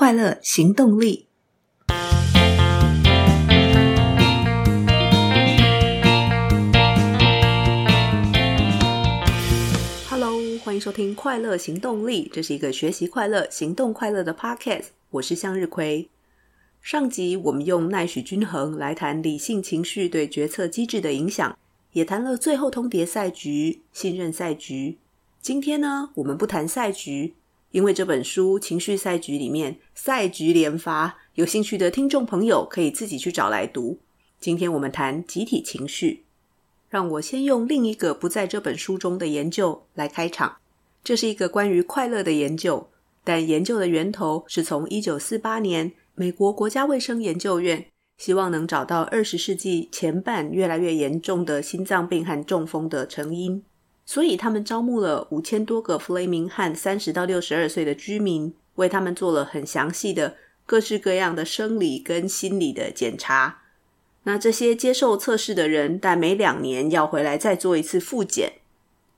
快乐行动力。Hello，欢迎收听《快乐行动力》，这是一个学习快乐、行动快乐的 Podcast。我是向日葵。上集我们用奈许均衡来谈理性情绪对决策机制的影响，也谈了最后通牒赛局、信任赛局。今天呢，我们不谈赛局。因为这本书《情绪赛局》里面赛局连发，有兴趣的听众朋友可以自己去找来读。今天我们谈集体情绪，让我先用另一个不在这本书中的研究来开场。这是一个关于快乐的研究，但研究的源头是从1948年美国国家卫生研究院希望能找到20世纪前半越来越严重的心脏病和中风的成因。所以，他们招募了五千多个弗雷明汉三十到六十二岁的居民，为他们做了很详细的各式各样的生理跟心理的检查。那这些接受测试的人，但每两年要回来再做一次复检。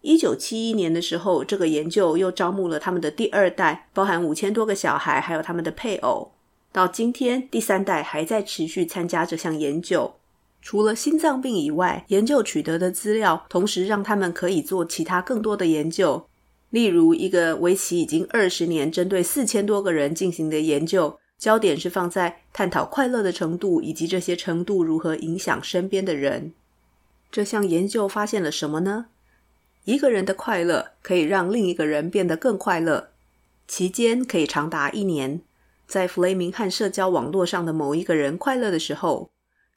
一九七一年的时候，这个研究又招募了他们的第二代，包含五千多个小孩，还有他们的配偶。到今天，第三代还在持续参加这项研究。除了心脏病以外，研究取得的资料，同时让他们可以做其他更多的研究。例如，一个为期已经二十年、针对四千多个人进行的研究，焦点是放在探讨快乐的程度，以及这些程度如何影响身边的人。这项研究发现了什么呢？一个人的快乐可以让另一个人变得更快乐，期间可以长达一年。在弗雷明汉社交网络上的某一个人快乐的时候，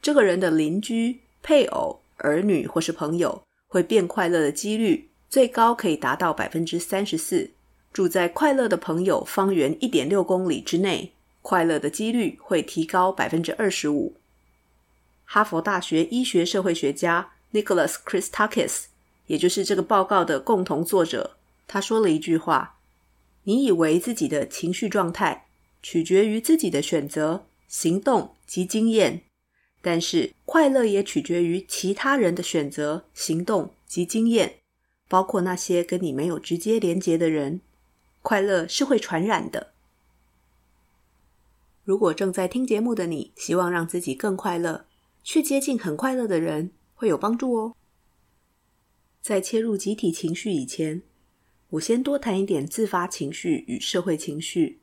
这个人的邻居、配偶、儿女或是朋友会变快乐的几率最高可以达到百分之三十四。住在快乐的朋友方圆一点六公里之内，快乐的几率会提高百分之二十五。哈佛大学医学社会学家 Nicholas Christakis，也就是这个报告的共同作者，他说了一句话：“你以为自己的情绪状态取决于自己的选择、行动及经验。”但是，快乐也取决于其他人的选择、行动及经验，包括那些跟你没有直接连结的人。快乐是会传染的。如果正在听节目的你，希望让自己更快乐，去接近很快乐的人，会有帮助哦。在切入集体情绪以前，我先多谈一点自发情绪与社会情绪，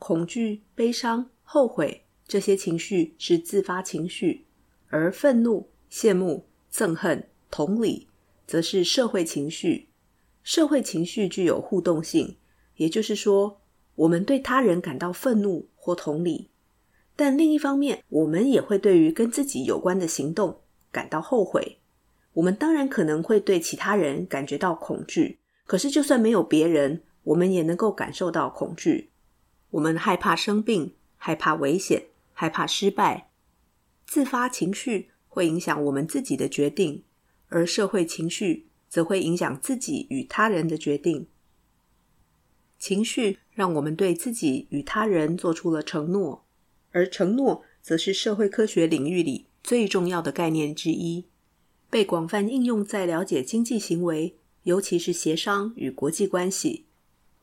恐惧、悲伤、后悔。这些情绪是自发情绪，而愤怒、羡慕、憎恨、同理则是社会情绪。社会情绪具有互动性，也就是说，我们对他人感到愤怒或同理，但另一方面，我们也会对于跟自己有关的行动感到后悔。我们当然可能会对其他人感觉到恐惧，可是就算没有别人，我们也能够感受到恐惧。我们害怕生病，害怕危险。害怕失败，自发情绪会影响我们自己的决定，而社会情绪则会影响自己与他人的决定。情绪让我们对自己与他人做出了承诺，而承诺则是社会科学领域里最重要的概念之一，被广泛应用在了解经济行为，尤其是协商与国际关系。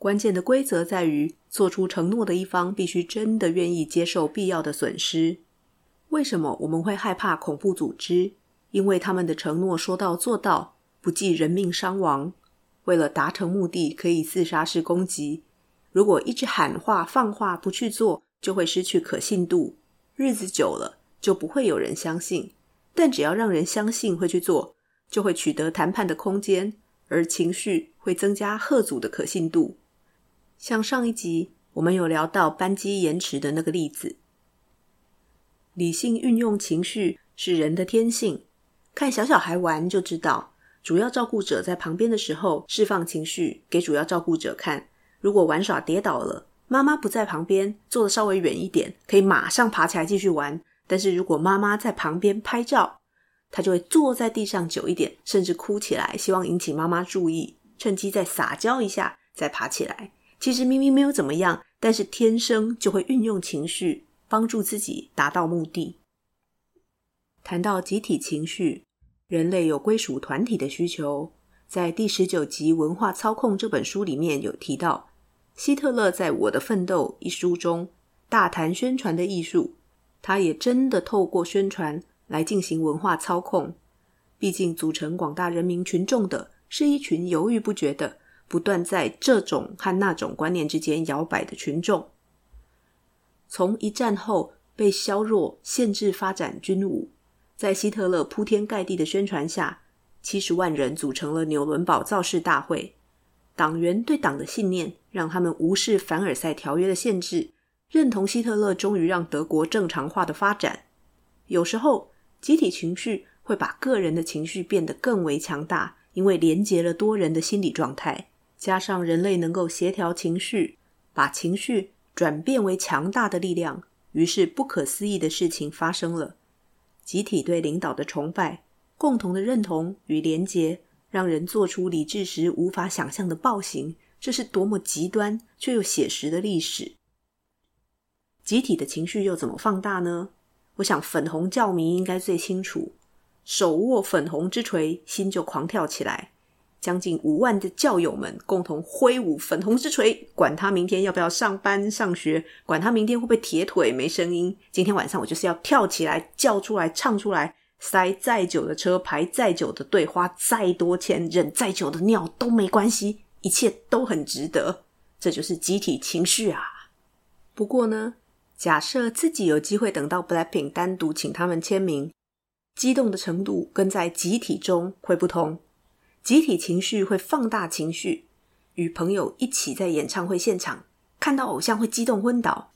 关键的规则在于，做出承诺的一方必须真的愿意接受必要的损失。为什么我们会害怕恐怖组织？因为他们的承诺说到做到，不计人命伤亡。为了达成目的，可以自杀式攻击。如果一直喊话放话不去做，就会失去可信度。日子久了，就不会有人相信。但只要让人相信会去做，就会取得谈判的空间，而情绪会增加贺组的可信度。像上一集我们有聊到班机延迟的那个例子，理性运用情绪是人的天性。看小小孩玩就知道，主要照顾者在旁边的时候释放情绪给主要照顾者看。如果玩耍跌倒了，妈妈不在旁边，坐的稍微远一点，可以马上爬起来继续玩。但是如果妈妈在旁边拍照，他就会坐在地上久一点，甚至哭起来，希望引起妈妈注意，趁机再撒娇一下，再爬起来。其实明明没有怎么样，但是天生就会运用情绪帮助自己达到目的。谈到集体情绪，人类有归属团体的需求，在第十九集《文化操控》这本书里面有提到。希特勒在《我的奋斗》一书中大谈宣传的艺术，他也真的透过宣传来进行文化操控。毕竟，组成广大人民群众的是一群犹豫不决的、不断在这种和那种观念之间摇摆的群众。从一战后被削弱、限制发展军武，在希特勒铺天盖地的宣传下，七十万人组成了纽伦堡造势大会。党员对党的信念让他们无视凡尔赛条约的限制，认同希特勒终于让德国正常化的发展。有时候，集体情绪。会把个人的情绪变得更为强大，因为连接了多人的心理状态，加上人类能够协调情绪，把情绪转变为强大的力量，于是不可思议的事情发生了。集体对领导的崇拜、共同的认同与连结，让人做出理智时无法想象的暴行，这是多么极端却又写实的历史。集体的情绪又怎么放大呢？我想粉红教迷应该最清楚。手握粉红之锤，心就狂跳起来。将近五万的教友们共同挥舞粉红之锤，管他明天要不要上班上学，管他明天会不会铁腿没声音。今天晚上我就是要跳起来，叫出来，唱出来，塞再久的车，排再久的队，花再多钱，忍再久的尿都没关系，一切都很值得。这就是集体情绪啊！不过呢，假设自己有机会等到 Blackpink 单独请他们签名。激动的程度跟在集体中会不同，集体情绪会放大情绪，与朋友一起在演唱会现场看到偶像会激动昏倒，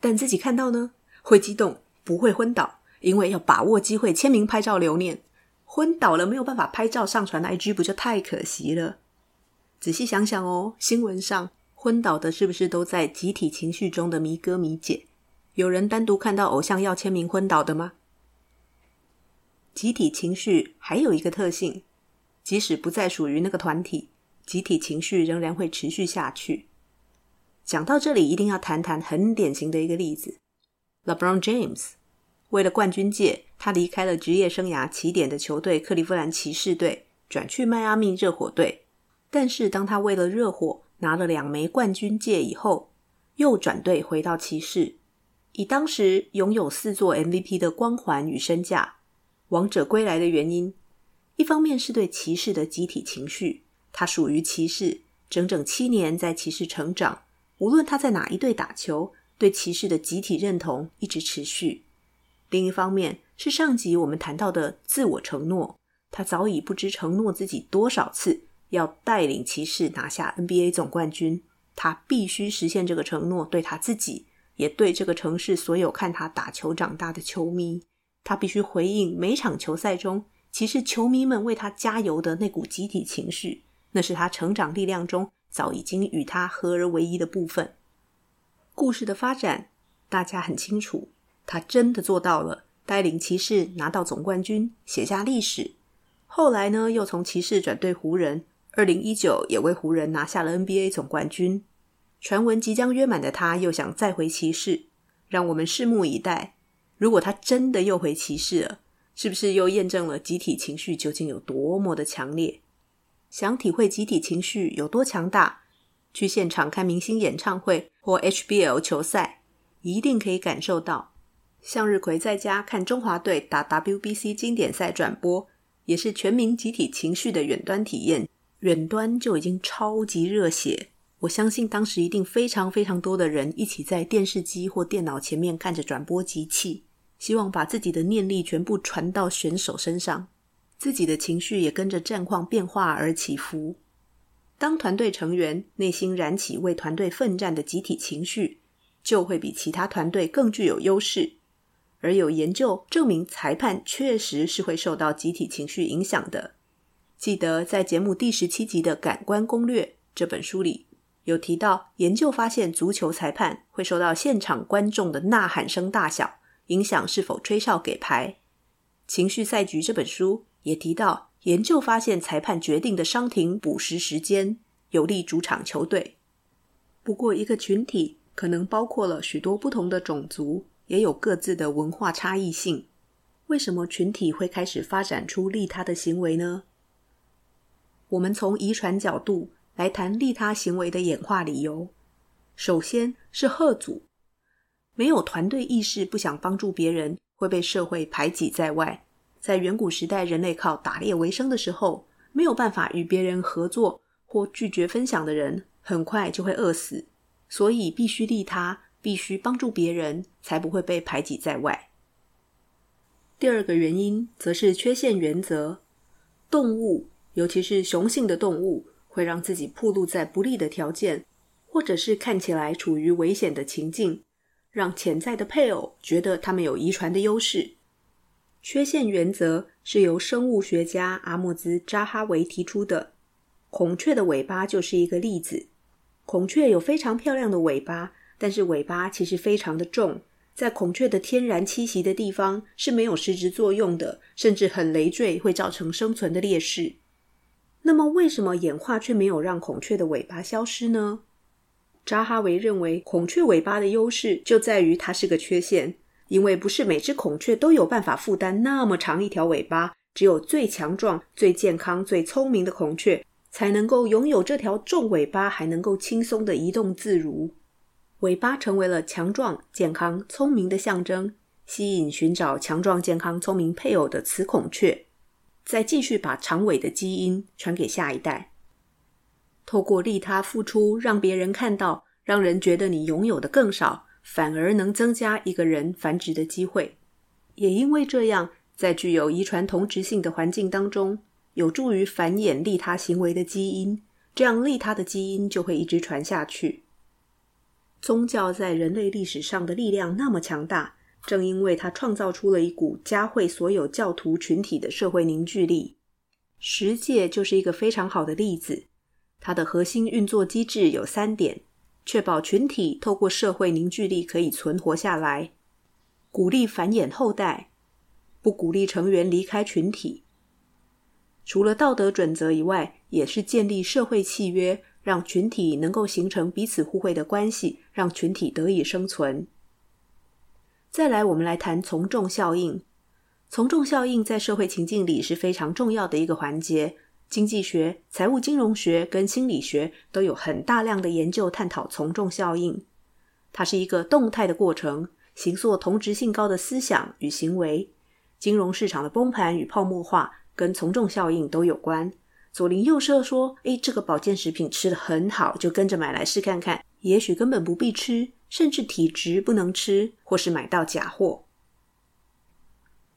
但自己看到呢，会激动不会昏倒，因为要把握机会签名拍照留念，昏倒了没有办法拍照上传 IG 不就太可惜了？仔细想想哦，新闻上昏倒的是不是都在集体情绪中的迷哥迷姐？有人单独看到偶像要签名昏倒的吗？集体情绪还有一个特性，即使不再属于那个团体，集体情绪仍然会持续下去。讲到这里，一定要谈谈很典型的一个例子：LeBron James。为了冠军戒，他离开了职业生涯起点的球队克利夫兰骑士队，转去迈阿密热火队。但是，当他为了热火拿了两枚冠军戒以后，又转队回到骑士，以当时拥有四座 MVP 的光环与身价。王者归来的原因，一方面是对骑士的集体情绪，他属于骑士，整整七年在骑士成长，无论他在哪一队打球，对骑士的集体认同一直持续。另一方面是上集我们谈到的自我承诺，他早已不知承诺自己多少次要带领骑士拿下 NBA 总冠军，他必须实现这个承诺，对他自己，也对这个城市所有看他打球长大的球迷。他必须回应每场球赛中骑士球迷们为他加油的那股集体情绪，那是他成长力量中早已经与他合而为一的部分。故事的发展，大家很清楚，他真的做到了，带领骑士拿到总冠军，写下历史。后来呢，又从骑士转队湖人，二零一九也为湖人拿下了 NBA 总冠军。传闻即将约满的他，又想再回骑士，让我们拭目以待。如果他真的又回骑士了，是不是又验证了集体情绪究竟有多么的强烈？想体会集体情绪有多强大，去现场看明星演唱会或 HBL 球赛，一定可以感受到。向日葵在家看中华队打 WBC 经典赛转播，也是全民集体情绪的远端体验。远端就已经超级热血。我相信当时一定非常非常多的人一起在电视机或电脑前面看着转播机器。希望把自己的念力全部传到选手身上，自己的情绪也跟着战况变化而起伏。当团队成员内心燃起为团队奋战的集体情绪，就会比其他团队更具有优势。而有研究证明，裁判确实是会受到集体情绪影响的。记得在节目第十七集的《感官攻略》这本书里，有提到研究发现，足球裁判会受到现场观众的呐喊声大小。影响是否吹哨给牌？情绪赛局这本书也提到，研究发现裁判决定的伤停补时时间有利主场球队。不过，一个群体可能包括了许多不同的种族，也有各自的文化差异性。为什么群体会开始发展出利他的行为呢？我们从遗传角度来谈利他行为的演化理由。首先是吓阻。没有团队意识，不想帮助别人，会被社会排挤在外。在远古时代，人类靠打猎为生的时候，没有办法与别人合作或拒绝分享的人，很快就会饿死。所以必须利他，必须帮助别人，才不会被排挤在外。第二个原因则是缺陷原则。动物，尤其是雄性的动物，会让自己暴露在不利的条件，或者是看起来处于危险的情境，让潜在的配偶觉得他们有遗传的优势。缺陷原则是由生物学家阿莫兹·扎哈维提出的，孔雀的尾巴就是一个例子。孔雀有非常漂亮的尾巴，但是尾巴其实非常的重。在孔雀的天然栖息的地方是没有实质作用的，甚至很累赘，会造成生存的劣势。那么，为什么演化却没有让孔雀的尾巴消失呢？扎哈维认为，孔雀尾巴的优势就在于它是个缺陷，因为不是每只孔雀都有办法负担那么长一条尾巴，只有最强壮、最健康、最聪明的孔雀才能够拥有这条重尾巴，还能够轻松地移动自如。尾巴成为了强壮、健康、聪明的象征，吸引寻找强壮、健康、聪明配偶的雌孔雀，再继续把长尾的基因传给下一代。透过利他付出，让别人看到，让人觉得你拥有的更少，反而能增加一个人繁殖的机会。也因为这样，在具有遗传同质性的环境当中，有助于繁衍利他行为的基因，这样利他的基因就会一直传下去。宗教在人类历史上的力量那么强大，正因为它创造出了一股加惠所有教徒群体的社会凝聚力。十诫就是一个非常好的例子。它的核心运作机制有三点：确保群体透过社会凝聚力可以存活下来，鼓励繁衍后代，不鼓励成员离开群体。除了道德准则以外，也是建立社会契约。让群体能够形成彼此互惠的关系，让群体得以生存。再来，我们来谈从众效应。从众效应在社会情境里是非常重要的一个环节。经济学、财务金融学跟心理学都有很大量的研究探讨从众效应。它是一个动态的过程，形塑同质性高的思想与行为。金融市场的崩盘与泡沫化跟从众效应都有关。左邻右舍说：“诶，这个保健食品吃得很好，就跟着买来试看看。也许根本不必吃，甚至体质不能吃，或是买到假货。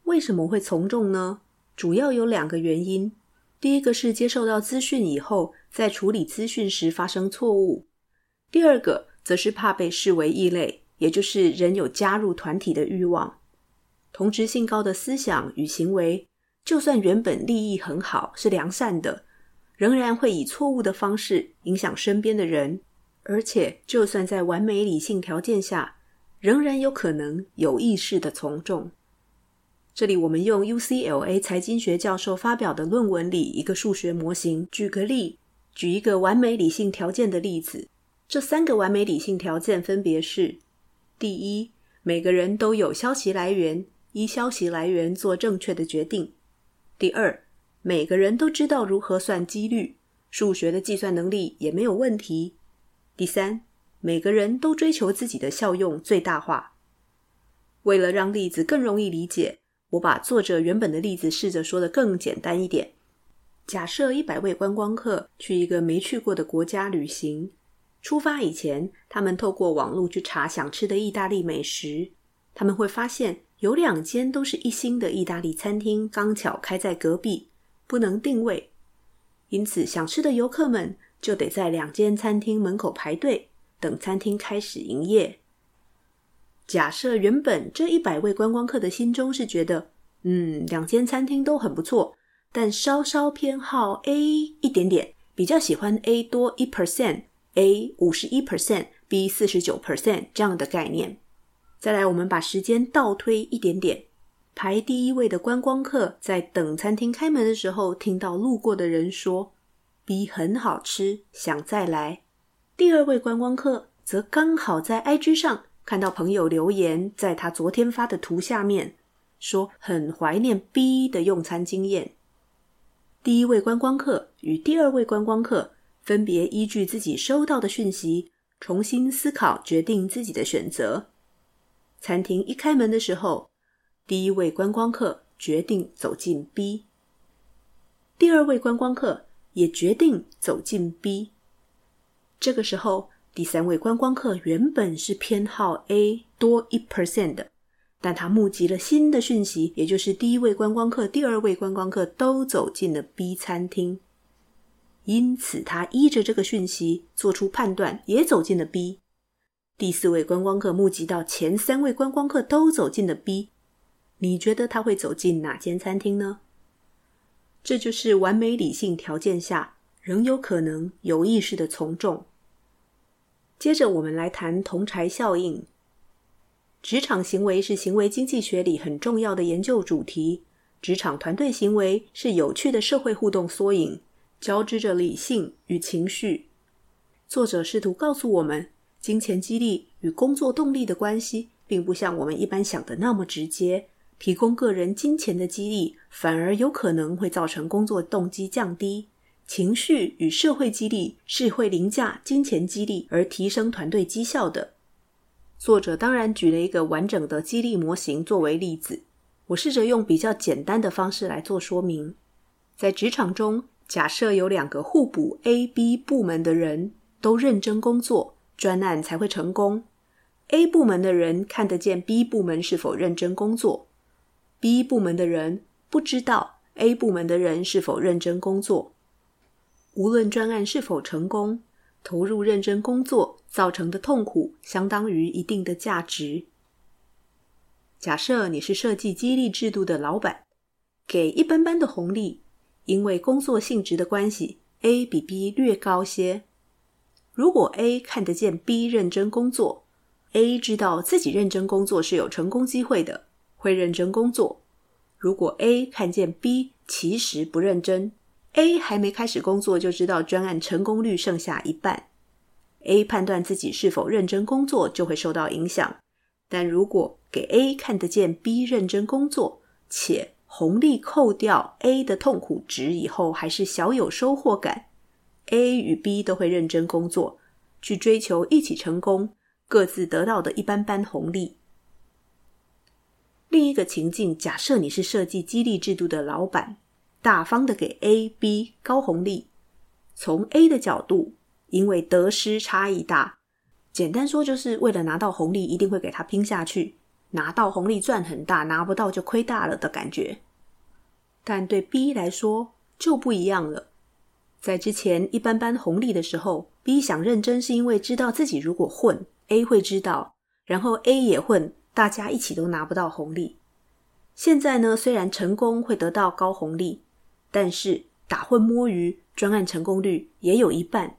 为什么会从众呢？主要有两个原因。第一个是接受到资讯以后，在处理资讯时发生错误；第二个则是怕被视为异类，也就是人有加入团体的欲望。同质性高的思想与行为。”就算原本利益很好，是良善的，仍然会以错误的方式影响身边的人。而且，就算在完美理性条件下，仍然有可能有意识的从众。这里我们用 UCLA 财经学教授发表的论文里一个数学模型举个例，举一个完美理性条件的例子。这三个完美理性条件分别是：第一，每个人都有消息来源，依消息来源做正确的决定。第二，每个人都知道如何算几率，数学的计算能力也没有问题。第三，每个人都追求自己的效用最大化。为了让例子更容易理解，我把作者原本的例子试着说得更简单一点。假设一百位观光客去一个没去过的国家旅行，出发以前，他们透过网络去查想吃的意大利美食，他们会发现。有两间都是一星的意大利餐厅，刚巧开在隔壁，不能定位，因此想吃的游客们就得在两间餐厅门口排队，等餐厅开始营业。假设原本这一百位观光客的心中是觉得，嗯，两间餐厅都很不错，但稍稍偏好 A 一点点，比较喜欢 A 多一 percent，A 五十一 percent，B 四十九 percent 这样的概念。再来，我们把时间倒推一点点。排第一位的观光客在等餐厅开门的时候，听到路过的人说 “B 很好吃，想再来”。第二位观光客则刚好在 IG 上看到朋友留言，在他昨天发的图下面说很怀念 B 的用餐经验。第一位观光客与第二位观光客分别依据自己收到的讯息，重新思考，决定自己的选择。餐厅一开门的时候，第一位观光客决定走进 B，第二位观光客也决定走进 B。这个时候，第三位观光客原本是偏好 A 多一 percent 的，但他募集了新的讯息，也就是第一位观光客、第二位观光客都走进了 B 餐厅，因此他依着这个讯息做出判断，也走进了 B。第四位观光客募集到前三位观光客都走进了 B，你觉得他会走进哪间餐厅呢？这就是完美理性条件下仍有可能有意识的从众。接着，我们来谈同柴效应。职场行为是行为经济学里很重要的研究主题。职场团队行为是有趣的社会互动缩影，交织着理性与情绪。作者试图告诉我们，金钱激励与工作动力的关系，并不像我们一般想的那么直接。提供个人金钱的激励，反而有可能会造成工作动机降低。情绪与社会激励是会凌驾金钱激励而提升团队绩效的。作者当然举了一个完整的激励模型作为例子，我试着用比较简单的方式来做说明。在职场中，假设有两个互补 A、B 部门的人都认真工作，专案才会成功。A 部门的人看得见 B 部门是否认真工作，B 部门的人不知道 A 部门的人是否认真工作。无论专案是否成功，投入认真工作造成的痛苦相当于一定的价值。假设你是设计激励制度的老板，给一般般的红利，因为工作性质的关系，A 比 B 略高些。如果 A 看得见 B 认真工作，A 知道自己认真工作是有成功机会的，会认真工作。如果 A 看见 B 其实不认真，A 还没开始工作就知道专案成功率剩下一半，A 判断自己是否认真工作就会受到影响。但如果给 A 看得见 B 认真工作，且红利扣掉 A 的痛苦值以后还是小有收获感，A 与 B 都会认真工作，去追求一起成功，各自得到的一般般红利。另一个情境，假设你是设计激励制度的老板。大方的给 A、B 高红利，从 A 的角度，因为得失差异大，简单说就是为了拿到红利，一定会给他拼下去。拿到红利赚很大，拿不到就亏大了的感觉。但对 B 来说就不一样了。在之前一般般红利的时候，B 想认真是因为知道自己如果混，A 会知道，然后 A 也混，大家一起都拿不到红利。现在呢，虽然成功会得到高红利。但是打混摸鱼，专案成功率也有一半。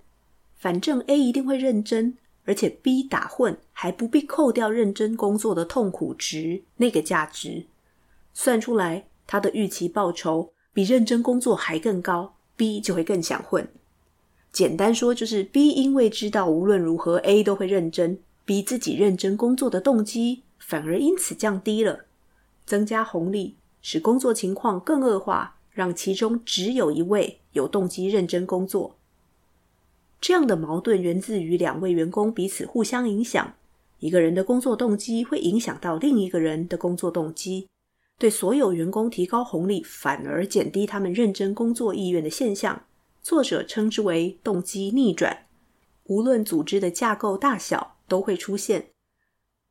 反正 A 一定会认真，而且 B 打混还不必扣掉认真工作的痛苦值，那个价值算出来，他的预期报酬比认真工作还更高，B 就会更想混。简单说，就是 B 因为知道无论如何 A 都会认真，B 自己认真工作的动机反而因此降低了，增加红利使工作情况更恶化。让其中只有一位有动机认真工作。这样的矛盾源自于两位员工彼此互相影响，一个人的工作动机会影响到另一个人的工作动机。对所有员工提高红利，反而减低他们认真工作意愿的现象，作者称之为动机逆转。无论组织的架构大小，都会出现。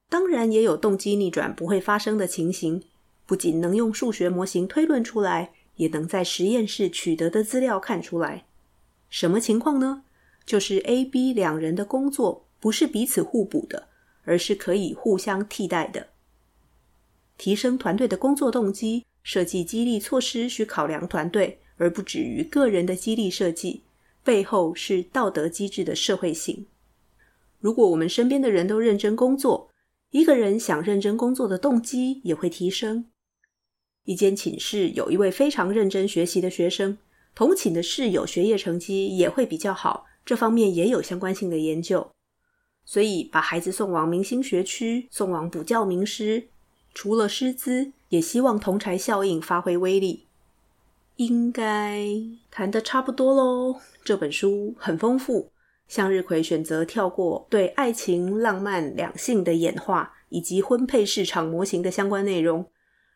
当然，也有动机逆转不会发生的情形，不仅能用数学模型推论出来。也能在实验室取得的资料看出来，什么情况呢？就是 A、B 两人的工作不是彼此互补的，而是可以互相替代的。提升团队的工作动机，设计激励措施需考量团队，而不止于个人的激励设计。背后是道德机制的社会性。如果我们身边的人都认真工作，一个人想认真工作的动机也会提升。一间寝室有一位非常认真学习的学生，同寝的室友学业成绩也会比较好，这方面也有相关性的研究。所以把孩子送往明星学区，送往补教名师，除了师资，也希望同柴效应发挥威力。应该谈得差不多喽。这本书很丰富，向日葵选择跳过对爱情、浪漫、两性的演化以及婚配市场模型的相关内容。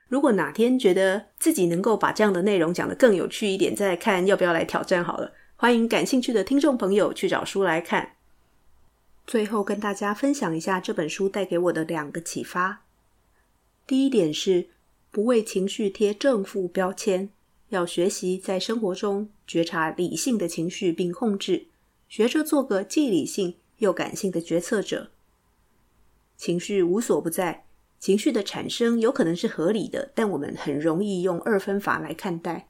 如果哪天觉得自己能够把这样的内容讲得更有趣一点，再看要不要来挑战好了。欢迎感兴趣的听众朋友去找书来看。最后跟大家分享一下这本书带给我的两个启发。第一点是不为情绪贴正负标签，要学习在生活中觉察理性的情绪并控制，学着做个既理性又感性的决策者。情绪无所不在，情绪的产生有可能是合理的，但我们很容易用二分法来看待。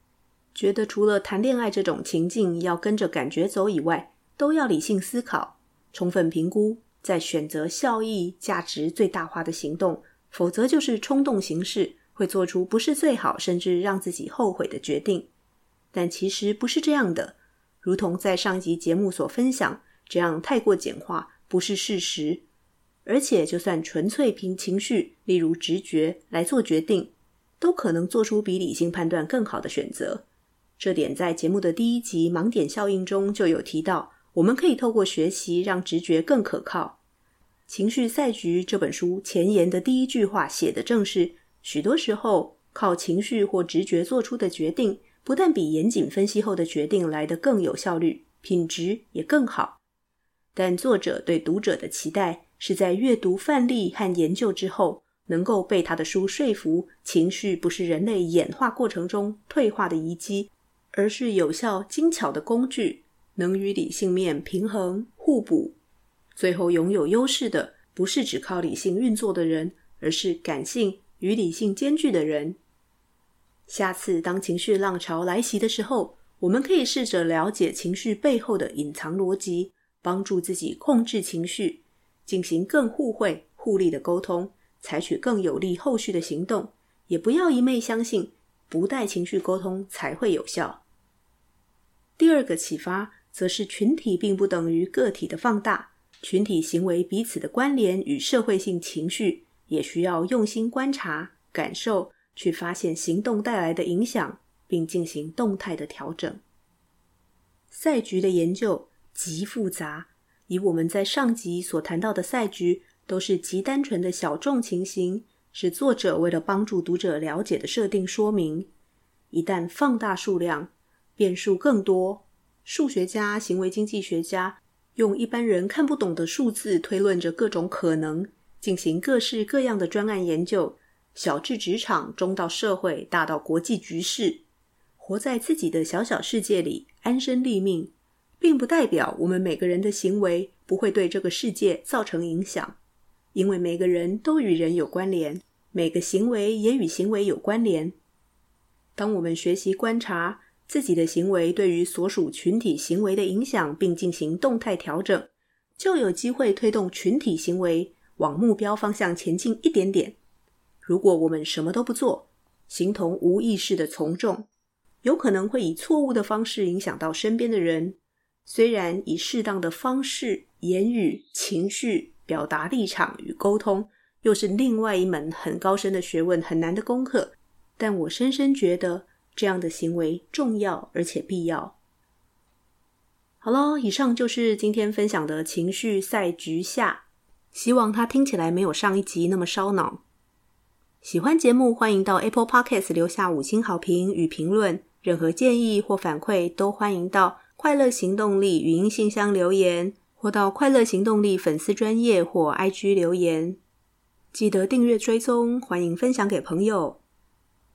觉得除了谈恋爱这种情境要跟着感觉走以外，都要理性思考、充分评估，再选择效益价值最大化的行动，否则就是冲动行事，会做出不是最好，甚至让自己后悔的决定。但其实不是这样的，如同在上集节目所分享，这样太过简化不是事实。而且，就算纯粹凭情绪，例如直觉来做决定，都可能做出比理性判断更好的选择。这点在节目的第一集“盲点效应”中就有提到，我们可以透过学习让直觉更可靠。《情绪赛局》这本书前言的第一句话写的正是：许多时候靠情绪或直觉做出的决定，不但比严谨分析后的决定来得更有效率，品质也更好。但作者对读者的期待是在阅读范例和研究之后，能够被他的书说服，情绪不是人类演化过程中退化的遗迹。而是有效精巧的工具，能与理性面平衡互补，最后拥有优势的不是只靠理性运作的人，而是感性与理性兼具的人。下次当情绪浪潮来袭的时候，我们可以试着了解情绪背后的隐藏逻辑，帮助自己控制情绪，进行更互惠互利的沟通，采取更有利后续的行动，也不要一昧相信不带情绪沟通才会有效。第二个启发，则是群体并不等于个体的放大，群体行为彼此的关联与社会性情绪，也需要用心观察、感受，去发现行动带来的影响，并进行动态的调整。赛局的研究极复杂，以我们在上集所谈到的赛局，都是极单纯的小众情形，是作者为了帮助读者了解的设定说明。一旦放大数量，变数更多，数学家、行为经济学家用一般人看不懂的数字推论着各种可能，进行各式各样的专案研究，小至职场，中到社会，大到国际局势，活在自己的小小世界里，安身立命，并不代表我们每个人的行为不会对这个世界造成影响，因为每个人都与人有关联，每个行为也与行为有关联。当我们学习观察，自己的行为对于所属群体行为的影响，并进行动态调整，就有机会推动群体行为往目标方向前进一点点。如果我们什么都不做，形同无意识的从众，有可能会以错误的方式影响到身边的人。虽然以适当的方式、言语、情绪表达立场与沟通，又是另外一门很高深的学问，很难的功课，但我深深觉得。这样的行为重要而且必要。好喽，以上就是今天分享的情绪赛局下，希望它听起来没有上一集那么烧脑。喜欢节目，欢迎到 Apple Podcast 留下五星好评与评论。任何建议或反馈都欢迎到快乐行动力语音信箱留言，或到快乐行动力粉丝专页或 IG 留言。记得订阅追踪，欢迎分享给朋友。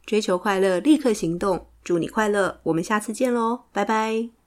追求快乐，立刻行动。祝你快乐，我们下次见喽，拜拜。